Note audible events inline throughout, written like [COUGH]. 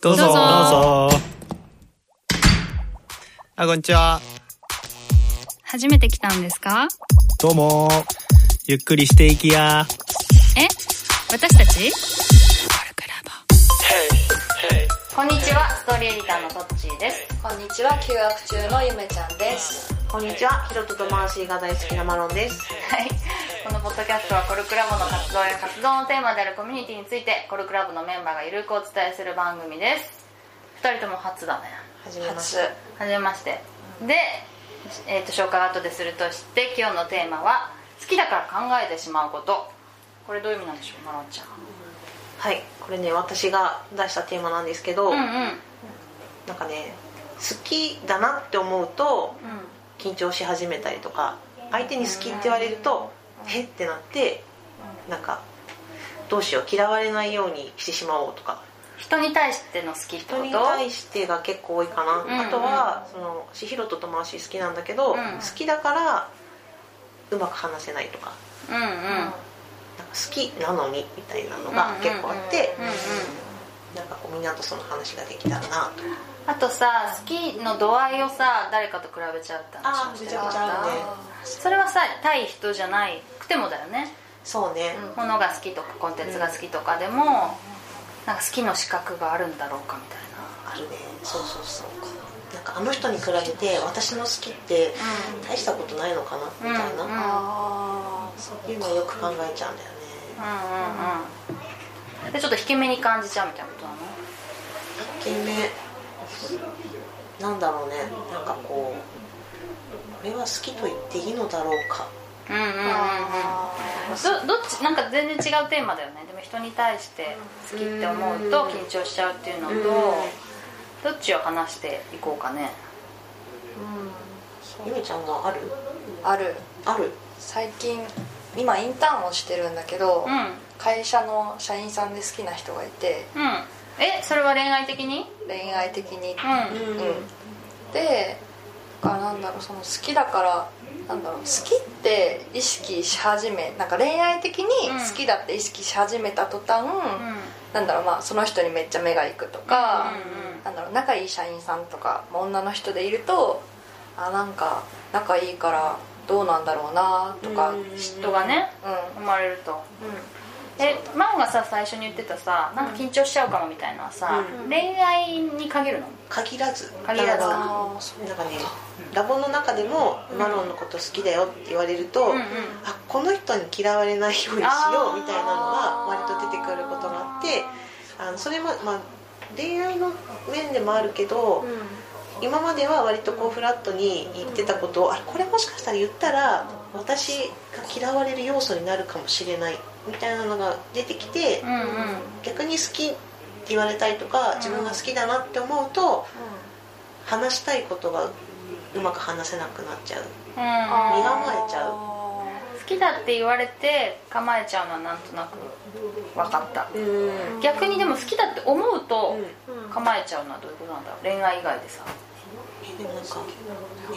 どうぞ。どうぞ。どうぞあこんにちは。初めて来たんですか？どうも。ゆっくりしていきや。え？私たち？こんにちは、ストーリーエディターのトッチーです。こんにちは。休学中のゆめちゃんです。こんにちは、ヒロトとマーシーが大好きなマロンです。はい。このポッドキャストはコルクラボの活動や活動のテーマであるコミュニティについて、コルクラボのメンバーがゆるくお伝えする番組です。二人とも初だね。はじめまし初て。はじめまして。で、えっ、と、紹介は後でするとして、今日のテーマは、好きだから考えてしまうこと。これどういう意味なんでしょう、マロンちゃん。はい、これね、私が出したテーマなんですけど、うんうん。うん。なんかね、好きだなって思うと緊張し始めたりとか、相手に好きって言われると、へってなって、なんかどうしよう嫌われないようにしてしまおうとか。人に対しての好き人に対してが結構多いかな、んうん。あとはそのしひろととマーシー好きなんだけど、うん。好きだからうまく話せないとか。うんうん。なんか好きなのにみたいなのが結構あって。なんかこうみんなとその話ができたらなと。あとさ好きの度合いをさ誰かと比べちゃうって話をしあーめちゃくちゃあるねそれはさ対人じゃないくてもだよね。そうね、ものが好きとかコンテンツが好きとかでも、なんか好きの資格があるんだろうかみたいな。あるね。そうそうそうなんかあの人に比べて私の好きって大したことないのかなみたいな、うん。うんあそういうのをよく考えちゃうんだよね。うんうんうん。でちょっと引け目に感じちゃうみたいなことなの？一見目。なんだろうね。なんかこうこれは好きと言っていいのだろうか。うんうんうんうん。あどどっちなんか全然違うテーマだよね。でも人に対して好きって思うと緊張しちゃうっていうのとどっちを話していこうかね。ゆめちゃんはある？ある。ある。最近今インターンをしてるんだけど、うん。会社の社員さんで好きな人がいて。うん。えそれは恋愛的に？恋愛的に。うん。うん。でだからなんだろうその好きだからなんだろう好きって意識し始めなんか恋愛的に好きだって意識し始めた途端、なんだろうまあその人にめっちゃ目がいくとか、なんだろう仲いい社員さんとか、まあ女の人でいるとあなんか仲いいからどうなんだろうなとかうん。嫉妬がねうん。生まれると。えマンがさ最初に言ってたさなんか緊張しちゃうかもみたいなさ、うん。恋愛に限るの限らず。限らず。なんかねラボの中でもマロンのこと好きだよって言われると、うんうん。あこの人に嫌われないようにしようみたいなのが割と出てくることがあってあのそれも、まあ、恋愛の面でもあるけど、今までは割とこうフラットに言ってたことをあれこれもしかしたら言ったら私が嫌われる要素になるかもしれないみたいなのが出てきて、うんうん。逆に好き言われたりとか自分が好きだなって思うと、話したいことがうまく話せなくなっちゃう。うん。身構えちゃう。好きだって言われて構えちゃうのはなんとなく分かった。うん。逆にでも好きだって思うとうん。構えちゃうのはどういうことなんだろう？恋愛以外でさ。でもなんか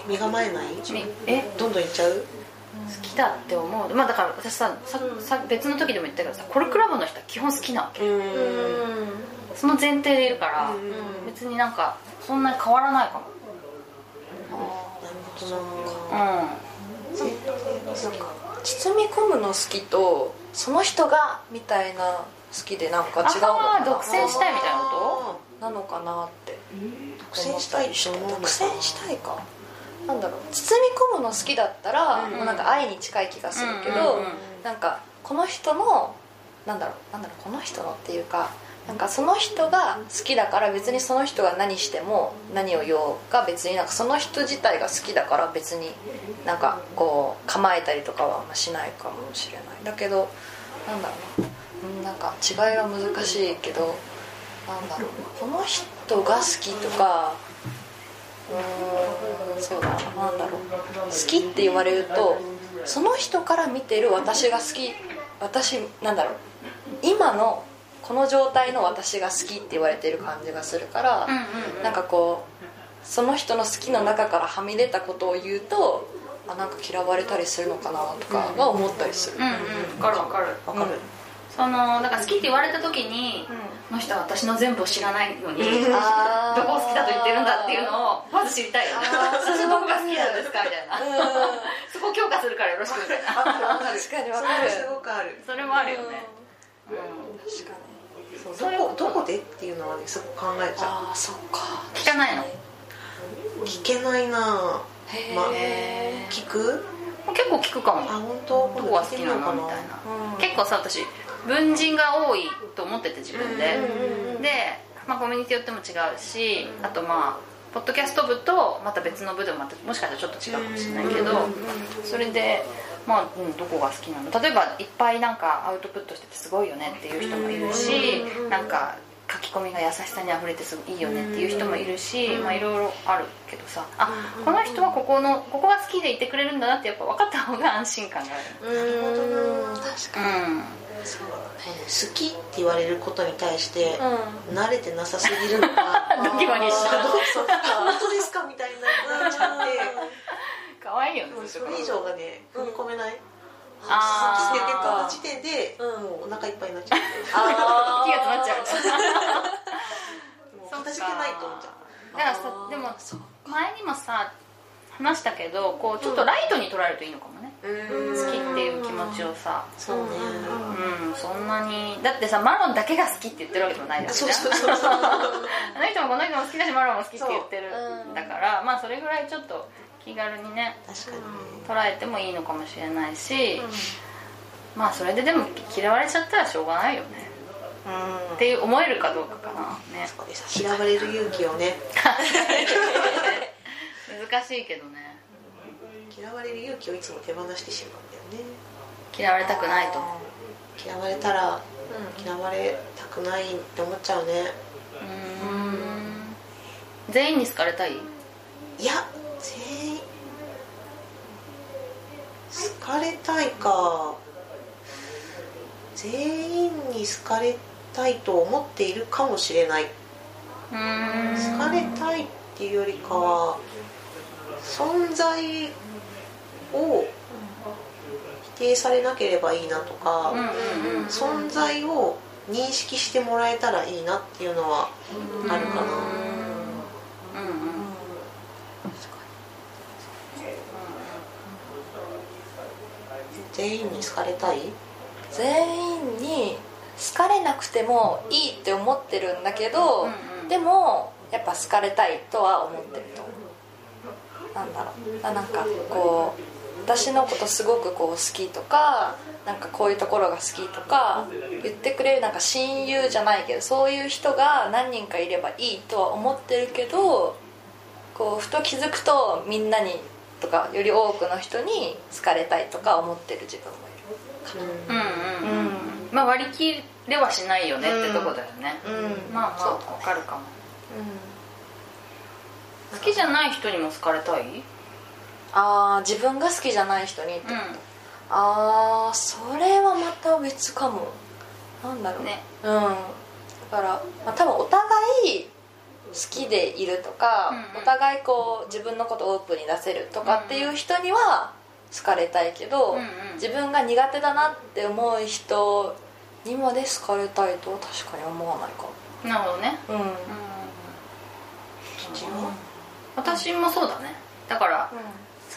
身構えない？みえ？どんどんいっちゃう？好きだって思う。まあだから私さささ別の時でも言ったけどさコルクラボの人は基本好きなわけ。うんその前提でいるからうん別になんかそんなに変わらないかも。なるほどな。うん。包み込むの好きとその人がみたいな好きでなんか違うのかな。独占したいみたいなこなのかなって。独占したいって思うのか独占したいか。なんだろう。包み込むの好きだったら、うんもうなんか愛に近い気がするけど、うんうんうん。なんかこの人のなんだろう。なんだろう。この人のっていうかなんかその人が好きだから別にその人が何しても何を言おうが別になんかその人自体が好きだから別になんかこう構えたりとかはしないかもしれないだけどなんだろう。なんか違いは難しいけどなんだろうこの人が好きとかうんそうだななんだろう。好きって言われるとその人から見てる私が好き私なんだろう。今のこの状態の私が好きって言われてる感じがするから、うんうんうん。なんかこうその人の好きの中からはみ出たことを言うとあなんか嫌われたりするのかなとかは思ったりする、うんうん。分かる分かる。わかる、そのだから好きって言われた時に、この人は私の全部を知らないのに、[LAUGHS] どこを好きだと言ってるんだっていうのをまず知りたい。よね私どこが好きなんですかみたいな。うん。そこ強化するからよろしくみたいな。確かにわかる。それすごくある。それもあるよね、うん。確かにそどこどこでっていうのはねすごく考えちゃああそっか。聞かないの？う聞けないなへまえ聞く？結構聞くかも。あ本当？どこが好きなのみたいな、結構さ私文人が多いと思ってて自分で、で、まあ、コミュニティによっても違うし、あとまあポッドキャスト部とまた別の部でもまたもしかしたらちょっと違うかもしれないけど、それでまあ、うん、どこが好きなの例えばいっぱいなんかアウトプットしててすごいよねっていう人もいるし、なんか書き込みが優しさにあふれてすごいいいよねっていう人もいるし、まあいろいろあるけどさ。あこの人はここのここが好きでいてくれるんだなってやっぱ分かった方が安心感がある。うん確かに。うんそう。だね好きって言われることに対してう慣れてなさすぎるのか。[LAUGHS] ドキマキしちゃうあーそう本当ですかみたいになっちゃって [LAUGHS] 可愛いよねもうそれ以上がね踏み込めない。あー。好きって言った時点でうん。もうお腹いっぱいになっちゃって [LAUGHS] あ気が詰まっちゃう。[LAUGHS] もう片付けないと思っちゃう。だからさでも前にもさ話したけどこうちょっとライトに捉えるといいのかもね、好きっていう気持ちをさ。そうね。うんそんなに。だってさマロンだけが好きって言ってるわけでもないわけじゃん。そうそうそう [LAUGHS] あの人もこの人も好きだしマロンも好きって言ってる。だからまあそれぐらいちょっと気軽にね確かにね。捉えてもいいのかもしれないし、まあそれででも嫌われちゃったらしょうがないよね。うん。っていう思えるかどうかかな。ね。そうです嫌われる勇気をね。[LAUGHS] 難しいけどね。嫌われる勇気をいつも手放してしまうんだよね。嫌われたくないと嫌われたら嫌われたくないって思っちゃうね。うん。全員に好かれたい？いや全員好かれたいか。全員に好かれたいと思っているかもしれない。うん。好かれたいっていうよりかは存在を否定されなければいいなとか、存在を認識してもらえたらいいなっていうのはあるかな、うんうん全員に好かれたい？全員に好かれなくてもいいって思ってるんだけど、うんうん。でもやっぱ好かれたいとは思ってると。思うなんだろう。あなんかこう私のことすごくこう好きとかなんかこういうところが好きとか言ってくれるなんか親友じゃないけどそういう人が何人かいればいいとは思ってるけどこうふと気づくとみんなにとかより多くの人に好かれたいとか思ってる自分もいるうんうんうん。まあ割り切れはしないよねってとこだよね、うん。まあまあわかるかも。好きじゃない人にも好かれたい？うんああ自分が好きじゃない人にってこと、ああそれはまた別かも。なんだろう。ね。うん。だから、まあ、多分お互い好きでいるとか、うんうん。お互いこう自分のことをオープンに出せるとかっていう人には好かれたいけど、うんうん。自分が苦手だなって思う人にまで好かれたいとは確かに思わないかなるほどね。もうん、うん。うん。私もそうだね。だから好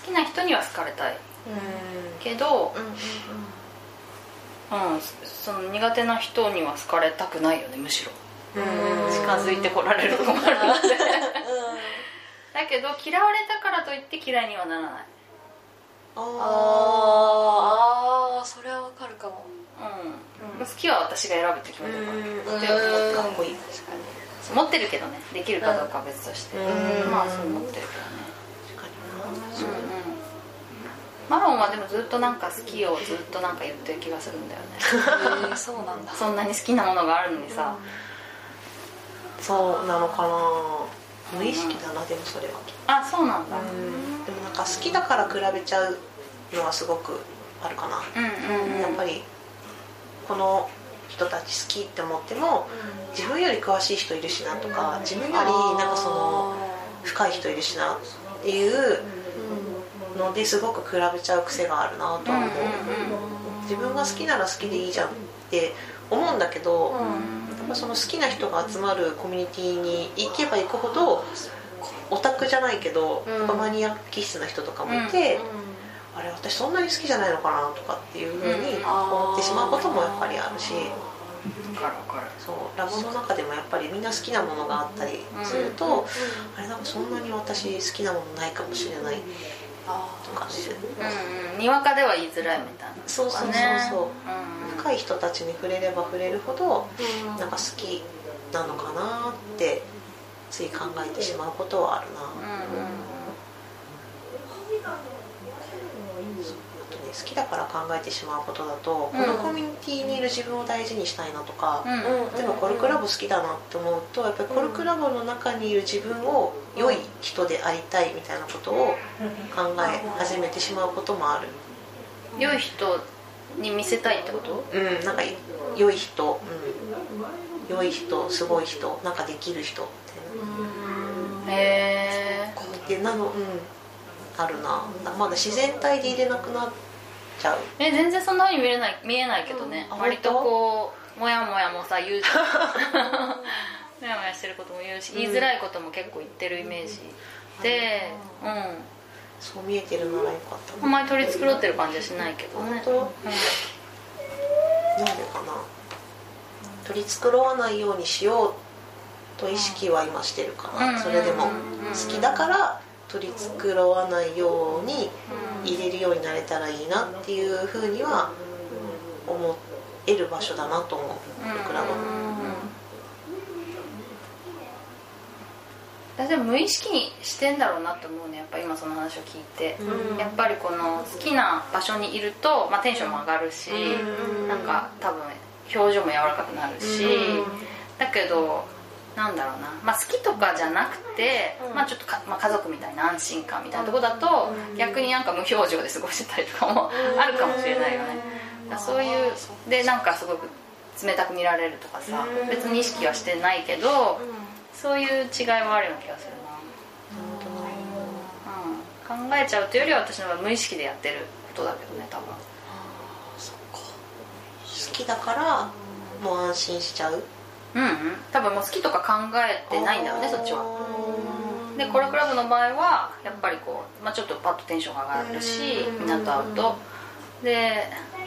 きな人には好かれたい。けど、うん、その苦手な人には好かれたくないよねむしろ近づいてこられると困るので。だけど嫌われたからといって嫌いにはならない。ああー。あーそれはわかるかも。うん、好きは私が選ぶって決めてるから。うん。って思ってかっこいい。持ってるけどねできるかどうかは別として。うん。まあそう思ってるけどね。確かうんうん。マロンはでもずっとなんか好きをずっとなんか言ってる気がするんだよね。へ [LAUGHS] えそうなんだ。そんなに好きなものがあるのにさ。にそうなのかな。無意識だなでもそれは。あそうなんだ。でもなんか好きだから比べちゃうのはすごくあるかな、うんうんうん。やっぱりこの人たち好きって思っても自分より詳しい人いるしなとか自分よりなんかその深い人いるしなっていうのですごく比べちゃう癖があるなとは思う、自分が好きなら好きでいいじゃんって思うんだけど、うんその好きな人が集まるコミュニティに行けば行くほどオタクじゃないけど、うん。やっぱマニアック気質な人とかもいて、あれ私そんなに好きじゃないのかなとかっていうふうに思ってしまうこともやっぱりあるし。分かる分かる。そうラボの中でもやっぱりみんな好きなものがあったりすると、あれなんかそんなに私好きなものないかもしれないとかってうんうん。にわかでは言いづらいみたいな。そうそうそうそう、うん。深い人たちに触れれば触れるほどなんか好きなのかなってつい考えてしまうことはあるな、うんあとね好きだから考えてしまうことだと、うん。このコミュニティにいる自分を大事にしたいなとか、うん。うん。例えばコルクラボ好きだなって思うとやっぱりコルクラボの中にいる自分を良い人でありたいみたいなことを考え始めてしまうこともある。良い人に見せたいってこと？うんなんか良い人、うん、良い人すごい人なんかできる人みへえたいなでなのうん。あるな。まだ自然体で入れなくなっちゃう。え全然そんなふうに見えない見えないけどね、あ割とこうもやもやもさ言うじゃん。[LAUGHS] もやもやしてることも言うし言いづらいことも結構言ってるイメージ。でうんそう見えてるならよかった。あんまり取り繕ってる感じはしないけどね。本当？なんでかな？取り繕わないようにしようと意識は今してるかうん。なそれでも。うん。好きだから取り繕わないように入れるようになれたらいいなっていうふうには思える場所だなと思う。クラブ私でも無意識にしてん。だろうなって思うねやっぱ今その話を聞いて、うん。やっぱりこの好きな場所にいると、まあ、テンションも上がるし、うん。なん。か多分表情も柔らかくなるし、うん。だけどなんだろうな、まあ、好きとかじゃなくて、うん。まあ、ちょっとか、まあ、家族みたいな安心感みたいなところだと、逆になんか無表情で過ごしてたりとかもあるかもしれないよね、だからそういうでなんかすごく冷たく見られるとかさ、うん。別に意識はしてないけど、そういう違いはあるような気がするな、うん、考えちゃうというよりは私の場合無意識でやってることだけどね多分。好きだからもう安心しちゃううんうん。多分もう好きとか考えてないんだろうねそっちは。でコラクラブの場合はやっぱりこう、まあ、ちょっとパッとテンションが上がるしうんみんなと会うとで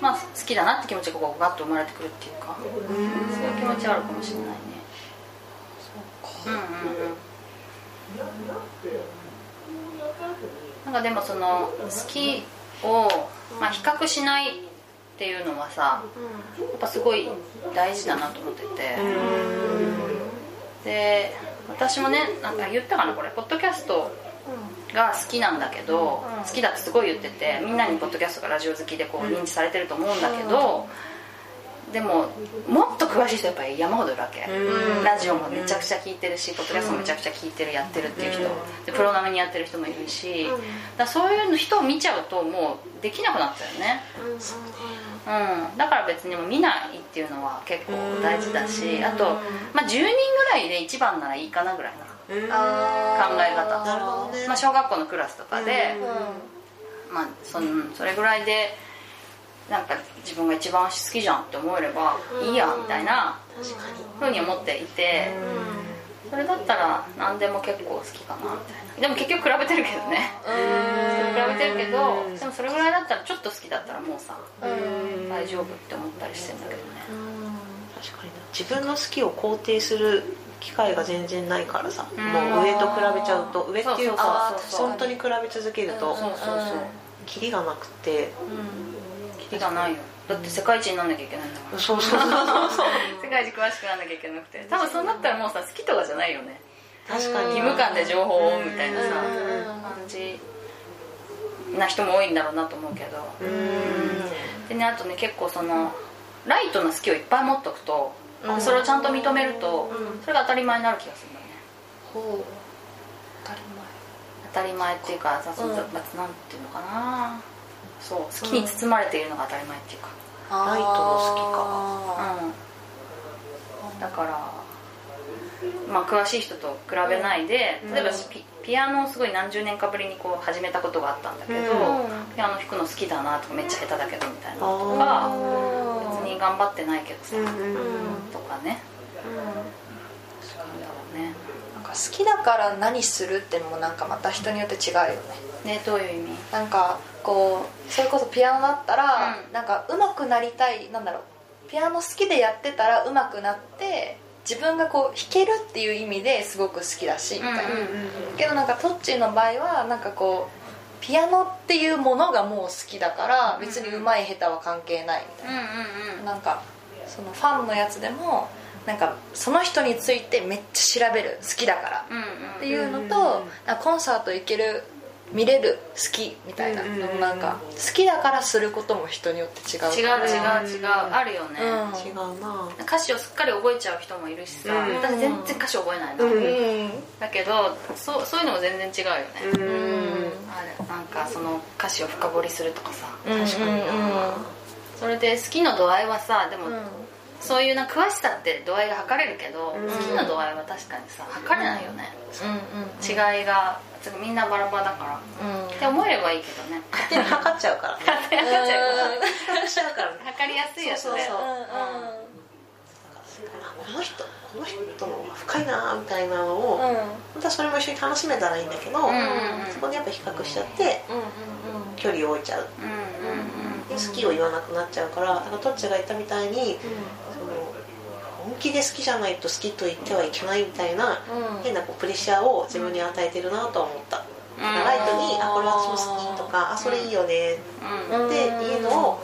まあ好きだなって気持ちがこうガッと生まれてくるっていうか。そういう気持ちはあるかもしれないね。うんうんうん。なんかでもその好きを、まあ、比較しないっていうのはさやっぱすごい大事だなと思っててで私もねなんか言ったかなこれ。ポッドキャストが好きなんだけど、うん。好きだってすごい言っててみんなにポッドキャストがラジオ好きでこう認知されてると思うんだけど、でももっと詳しい人やっぱり山ほどいるわけ、うん。ラジオもめちゃくちゃ聞いてるし、ポッドキャストもめちゃくちゃ聞いてるやってるっていう人、でプロ並みにやってる人もいるし、だそういう人を見ちゃうともうできなくなっちゃうよねうん、だから別にもう見ないっていうのは結構大事だしあと、まあ、10人ぐらいで一番ならいいかなぐらいなうん。考え方。なるほどね。まあ、小学校のクラスとかで、うまあ、そんそれぐらいでなんか自分が一番好きじゃんって思えればいいやみたいなふうに思っていてそれだったら何でも結構好きかなみたいな。でも結局比べてるけどね。比べてるけどでもそれぐらいだったらちょっと好きだったらもうさ大丈夫って思ったりしてんだけどね。確かにな。自分の好きを肯定する機会が全然ないからさ、うん。もう上と比べちゃうと。上っていうか本当に比べ続けるとそうそうそう。キリがなくて。キリがないよだって世界一になんなきゃいけないんだから。そうそうそうそう世界一詳しくなんなきゃいけなくて。多分そうなったらもうさ好きとかじゃないよね。確かに。義務感で情報をみたいなさうん。感じな人も多いんだろうなと思うけど。うん。でねあとね結構そのライトな好きをいっぱい持っとくとうん。それをちゃんと認めるとうん。それが当たり前になる気がするんだよね。ほう。当たり当たり前っていうかさ、うん。なんていうのかなそう好きに包まれているのが当たり前っていうか。前ライトの好きか。うん。だからまあ、詳しい人と比べないで、例えばピピアノをすごい何十年かぶりにこう始めたことがあったんだけど、うん。ピアノ弾くの好きだなとかめっちゃ下手だけどみたいなのとか別に頑張ってないけどさ、とかね。なん。だろうね。なんか好きだから何するってのもなんかまた人によって違うよねねどういう意味？なんかこうそれこそピアノだったら、うん。なんか上手くなりたいなんだろう。ピアノ好きでやってたら上手くなって自分がこう弾けるっていう意味ですごく好きだしみたいな、うんうんけどなんかトッチーの場合はなんかこうピアノっていうものがもう好きだから別に上手い下手は関係ないみたいな、うんうんうん。なんかそのファンのやつでもなんかその人についてめっちゃ調べる。好きだから。うんうん。っていうのと、なんかコンサート行ける見れる好きみたいな、うんうんうん。なんか好きだからすることも人によって違う違う違う違うあるよね、うん。違うな。歌詞をすっかり覚えちゃう人もいるしさ、うん。私全然歌詞覚えないの、うん。うんだけどそうそういうのも全然違うよね、うん。あれなんかその歌詞を深掘りするとかさ。うん確かに。なそれで好きの度合いはさでも、うん。そういうな詳しさって度合いが測れるけど、うん好きの度合いは確かにさ測れないよね、うん違いがみんなバラバラだから、うん。って思えればいいけどね。勝手に測っちゃうから。ね測っちゃうから。ね測りやすいやつこの人この人深いなみたいなのを、うん。うん本当はそれも一緒に楽しめたらいいんだけど、んうん。うんそこでやっぱ比較しちゃってうん距離を置いちゃう。うんうんで好きを言わなくなっちゃうからなんかトッチが言ったみたいに気で好きじゃないと好きと言ってはいけないみたいなうん。変なこうプレッシャーを自分に与えてるなとは思った、ライトに「あこれ私も好き」とか「あそれいいよね」うんうん。っていうのを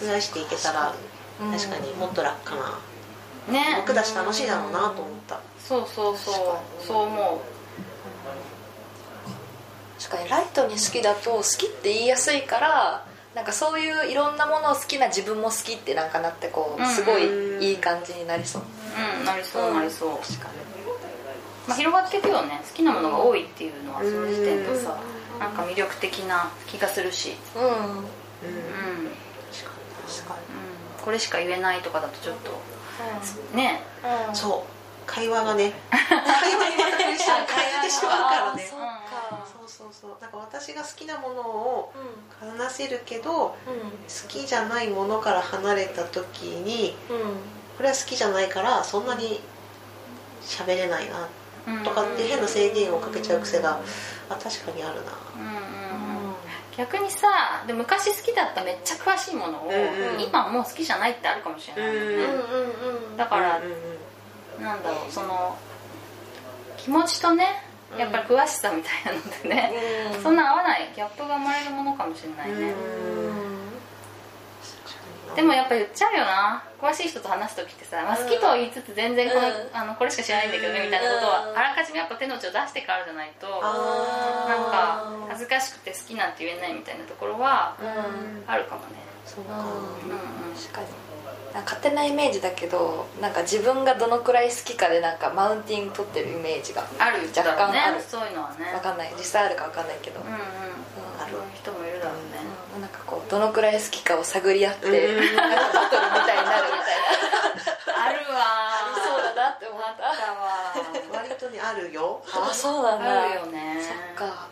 増やしていけたら確かにもっと楽かな。ね。僕だし楽しいだろうなと思った。そうそうそう。そう思う。確かにライトに好きだと好きって言いやすいからなんかそういういろんなものを好きな自分も好きってなんかなってこうすごいいい感じになりそう。うんなりそうなりそう、まあ、広がっていくよね。好きなものが多いっていうのはその時点でさ。なんか魅力的な気がするし。うん。うん。うん、うん、確かこれしか言えないとかだとちょっとね。にそう。会話がね。会話にまたプレッシャーを感じてしまうからねそうかそうそう。そうなんか私が好きなものをう話せるけど好ん。きじゃないものから離れた時にうん。これは好きじゃないからそんなに喋れないなうんとかって変な制限をかけちゃう癖があ確かにあるな。うんうんうん。逆にさで昔好きだっためっちゃ詳しいものを、うんうん今はもう好きじゃないってあるかもしれないよね、うんうんうんだから、うんうん。なんだろうその気持ちとねやっぱり詳しさみたいなのでね、うん。そんな合わないギャップが生まれるものかもしれないね、でもやっぱ言っちゃうよな。詳しい人と話す時ってさ、まあ、好きとは言いつつ全然この、うん。あのこれしか知らないんだけどねみたいなことは。あらかじめやっぱ手の内を出してからじゃないとなんあか恥ずかしくて好きなんて言えないみたいなところはうん。あるかもねそうか。うんうん確かに。なんか勝手なイメージだけどなんか自分がどのくらい好きかでなんかマウンティング取ってるイメージがある若干ある。そういうのはね。わかんない。実際あるかわかんないけど、うんうん。あるそういう人もいるだろうね、うん。なんかこうどのくらい好きかを探り合って、うん。なんかバトルみたいになるみたいな。[LAUGHS] あるわ。ありそうだなって思った。わ。割とねあるよ。たあそうなんだ。あるよね。そっか。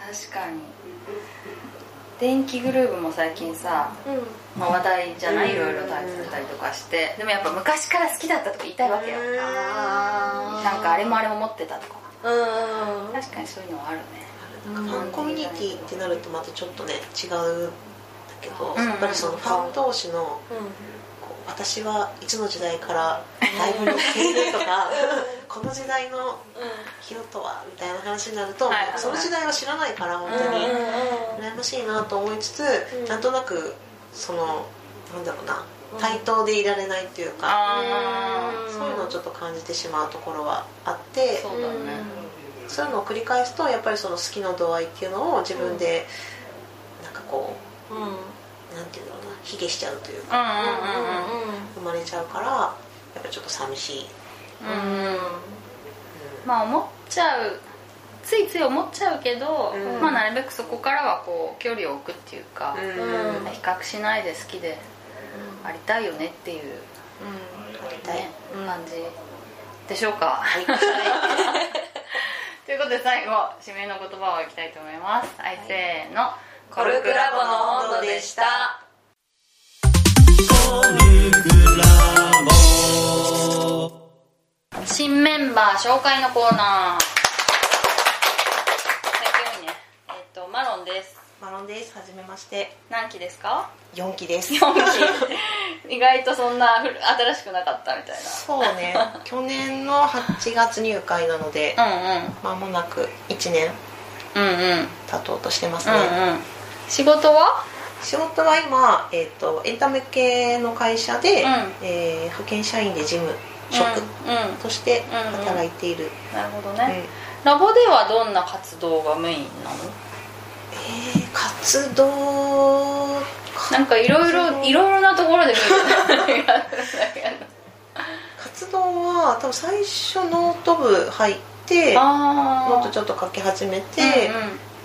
確かに電気グルーヴも最近さ、うん。まあ、話題じゃないいうんろいろタイプたりとかしてでもやっぱ昔から好きだったとか言いたいわけよなんかあれもあれも持ってたとか。うん。うん確かにそういうのはあるね。なんかファンコミュニティってなるとまたちょっとね違うんだけど、うん。やっぱりそのファン同士の私はいつの時代からライブに行っているとか [LAUGHS] この時代のヒロとはみたいな話になると、その時代は知らないから本当に羨ましいなと思いつつ、うん。なんとなくそのなんだろうな対等でいられないっていうか、あうんそういうのをちょっと感じてしまうところはあってあそうだね。そういうのを繰り返すとやっぱりその好きの度合いっていうのを自分でなんかこうんうん。うなんていうんだろうな卑下しちゃうといううかんうんうん。生まれちゃうからやっぱりちょっと寂しい、まあ思っちゃうついつい思っちゃうけど、うん。まあなるべくそこからはこう距離を置くっていうか、うん。比較しないで好きでありたいよねっていう、ありたいね感じでしょうか。はい。[LAUGHS] ということで最後締めの言葉をいきたいと思います。はい、せーの。コルクラボの温度でした新メンバー紹介のコーナー。はい今日ね。えっ、とマロンです。マロンです。はじめまして。何期ですか？4期です。4期。意外とそんな古新しくなかったみたいそうね。去年の8月入会なのでなうんうん。間もなく1年うんうん。経とうとしてますうね、んうん。仕事は？仕事は今、えー、とエンタメ系の会社で、うん。えー派遣社員で事務職うんうん。としてうん。うん働いている、なるほどうんね、ラボではどんな活動がメインなの？えー活動なんかいろいろいろいろなところで見る [LAUGHS] 活動は多分最初ノート部入ってノあー。トちょっと書き始めて、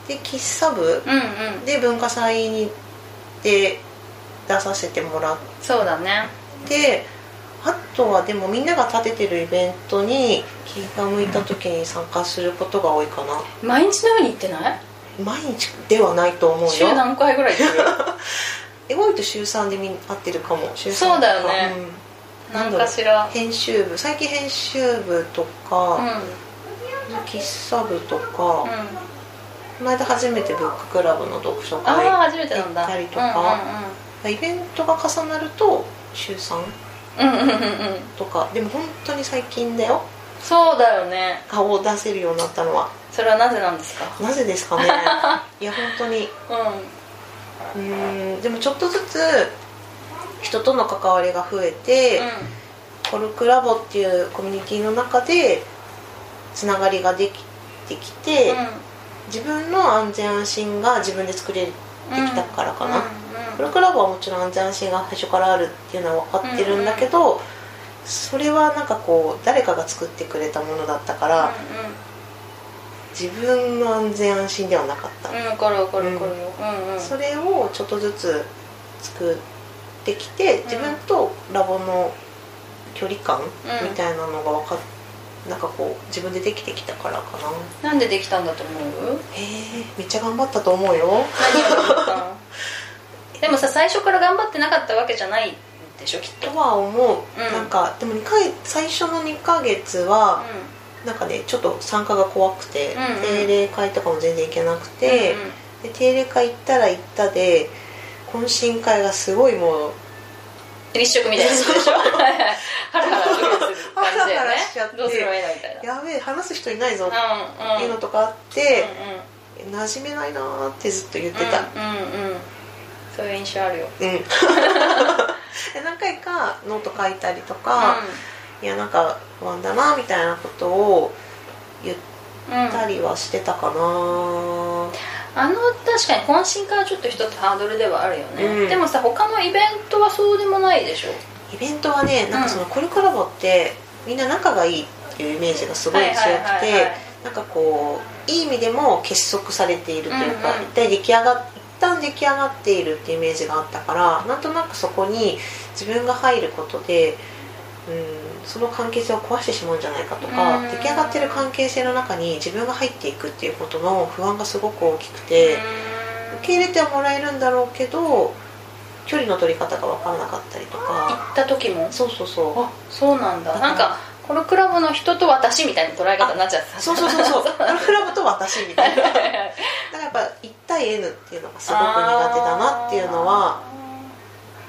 うで喫茶部んうん、うん。うんで文化祭にで出させてもらっそうだね。てあとはでもみんなが立ててるイベントに気が向いた時に参加することが多いかな。毎日のように行ってない？毎日ではないと思うよ。週何回ぐらい行ってる？[LAUGHS] え多いと週3でみん会ってるかも。週3そうだよね。うん、何かしら。編集部。最近編集部とか、うん。喫茶部とか、うん。この間初めてブッククラブの読書会行ったりとかイベントが重なると週3うんうんうんうん。うんうんとか。でも本当に最近だよ。そうだよね。顔を出せるようになったのは。それはなぜなんですか？なぜですかね。[LAUGHS] いや本当に。ううーん。でもちょっとずつ人との関わりが増えて、んうん。コルクラボっていうコミュニティの中でつながりができてきて、自分の安全安心が自分で作れてきたからかな、コルクラボはもちろん安全安心が最初からあるっていうのは分かってるんだけど、それはなんかこう誰かが作ってくれたものだったから、自分の安全安心ではなかった、うんうん分かる分かる分かるよ。うん。うんそれをちょっとずつ作ってきて自分とラボの距離感みたいなのが分かっなんかこう自分でできてきたからかな。なんでできたんだと思う？へえめっちゃ頑張ったと思うよ。何を思った？のでもさ最初から頑張ってなかったわけじゃないでしょきっと。とは思う、うん。なんかでも2回最初の2ヶ月はなんかねちょっと参加が怖くて、うんうん。定例会とかも全然行けなくて、うんうんで定例会行ったら行ったで懇親会がすごいもう立食みたいなやつでしょ。ハラハラドキドキする感じだよね。ハラハラしちゃってどうすればいいのみたいなやべえ話す人いないぞ。うんうん。っていうのとかあって、馴染めないなーってずっと言ってた。うんうんうんそういう印象あるよ。うん、[LAUGHS] で何回かノート書いたりとか、いやなんか不安だなみたいなことを言っうんうんたりはしてたかな、あの確かに懇親会はちょっと一つハードルではあるよね、うん。でもさ他のイベントはそうでもないでしょ。イベントはねなんかそのコルクラボってみんな仲がいいっていうイメージがすごい強くてはいなんかこういい意味でも結束されているというか、うんうん。一体出来上がっ一旦出来上がっているっていうイメージがあったからなんとなくそこに自分が入ることでうんその関係性を壊してしまうんじゃないかとか、うん。出来上がってる関係性の中に自分が入っていくっていうことの不安がすごく大きくて、受け入れてはもらえるんだろうけど距離の取り方が分からなかったりと行かった時も？そうそうそう。あそうなんだ。なんかこのクラブの人と私みたいな捉え方になっちゃってたそうそうそうそう。[LAUGHS] コルクラブと私みたいな。[LAUGHS] だからやっぱ1対 N っていうのがすごく苦手だなっていうのは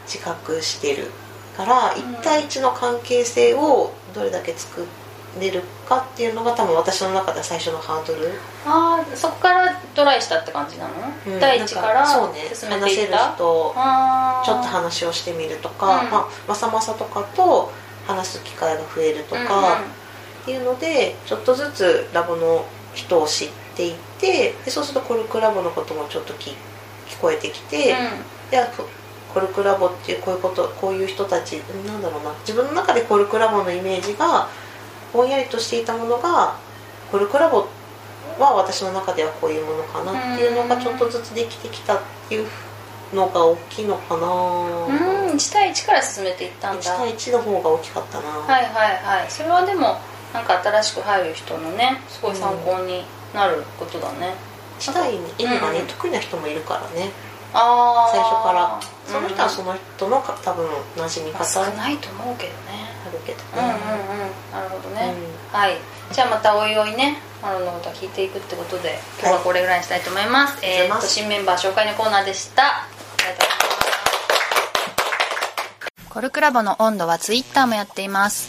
自覚してるから1対1の関係性をどれだけ作れるかっていうのが多分私の中では最初のハードル、ああそこからトライしたって感じなの、うん第一からそうね話せる人ちょっと話をしてみるとか、うん。まあ、まさまさとかと話す機会が増えるとか、うんうん。っていうのでちょっとずつラボの人を知っていってでそうするとコルクラボのこともちょっと聞聞こえてきて、であココルクラボっていうこういうことこういう人たちなんだろうな自分の中でコルクラボのイメージがぼんやりとしていたものがコルクラボは私の中ではこういうものかなっていうのがちょっとずつできてきたっていうのが大きいのかな、うん1対1から進めていったん1だ対1の方が大きかったな、はいはいはい。それはでもなんか新しく入る人のねすごい参考になることだね、したいね犬がね、うん。得意な人もいるからね。ああ最初から。その人はその人のか多分馴染みまあ方ある少ないと思うけどね。けど。うんうんうん。ね、なるほどね、はい。じゃあまたおいおいね。マロンのことは聞いていくってことで今日はこれぐらいにしたいと思います、いありがとうございえーっと新メンバー紹介のコーナーでした。ありがとうございます。コルクラボの温度はツイッターもやっています